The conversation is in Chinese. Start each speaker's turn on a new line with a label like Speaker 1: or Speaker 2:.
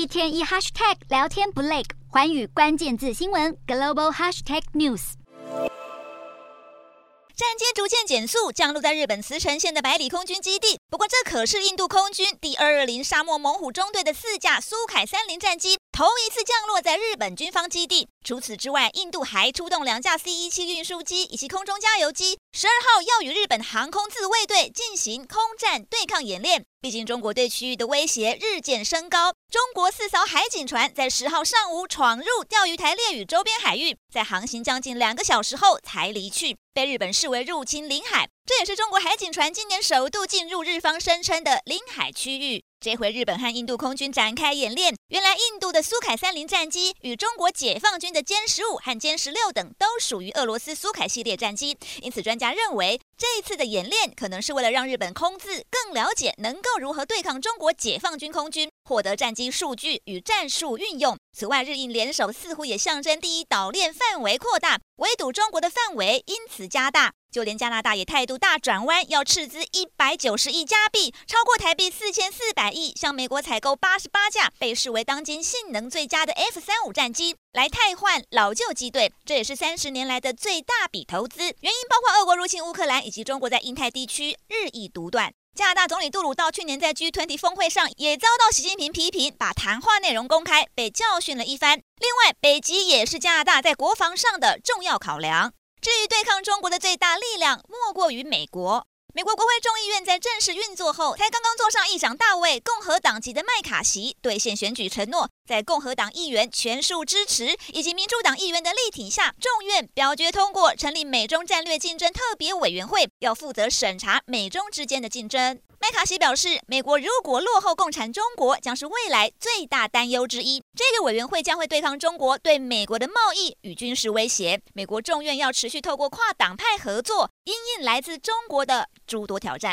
Speaker 1: 一天一 hashtag 聊天不累，环宇关键字新闻 global hashtag news。
Speaker 2: 战机逐渐减速，降落在日本茨城县的百里空军基地。不过，这可是印度空军第二二零沙漠猛虎中队的四架苏凯三零战机头一次降落在日本军方基地。除此之外，印度还出动两架 C 一七运输机以及空中加油机。十二号要与日本航空自卫队进行空战对抗演练。毕竟，中国对区域的威胁日渐升高。中国四艘海警船在十号上午闯入钓鱼台列屿周边海域，在航行将近两个小时后才离去，被日本视为入侵领海。这也是中国海警船今年首度进入日方声称的领海区域。这回日本和印度空军展开演练，原来印度的苏凯三零战机与中国解放军的歼十五和歼十六等都属于俄罗斯苏凯系列战机，因此专家认为这一次的演练可能是为了让日本空自更了解能够如何对抗中国解放军空军，获得战机数据与战术运用。此外，日印联手似乎也象征第一岛链范围扩大，围堵中国的范围因此加大。就连加拿大也态度大转弯，要斥资一百九十亿加币，超过台币四千四百亿，向美国采购八十八架被视为当今性能最佳的 F 三五战机，来汰换老旧机队。这也是三十年来的最大笔投资。原因包括俄国入侵乌克兰，以及中国在印太地区日益独断。加拿大总理杜鲁道去年在 G20 峰会上也遭到习近平批评，把谈话内容公开，被教训了一番。另外，北极也是加拿大在国防上的重要考量。至于对抗中国的最大力量，莫过于美国。美国国会众议院在正式运作后，才刚刚坐上议长大位，共和党籍的麦卡锡兑现选举承诺，在共和党议员全数支持以及民主党议员的力挺下，众院表决通过成立美中战略竞争特别委员会，要负责审查美中之间的竞争。麦卡锡表示，美国如果落后共产中国，将是未来最大担忧之一。这个委员会将会对抗中国对美国的贸易与军事威胁。美国众院要持续透过跨党派合作，因应来自中国的诸多挑战。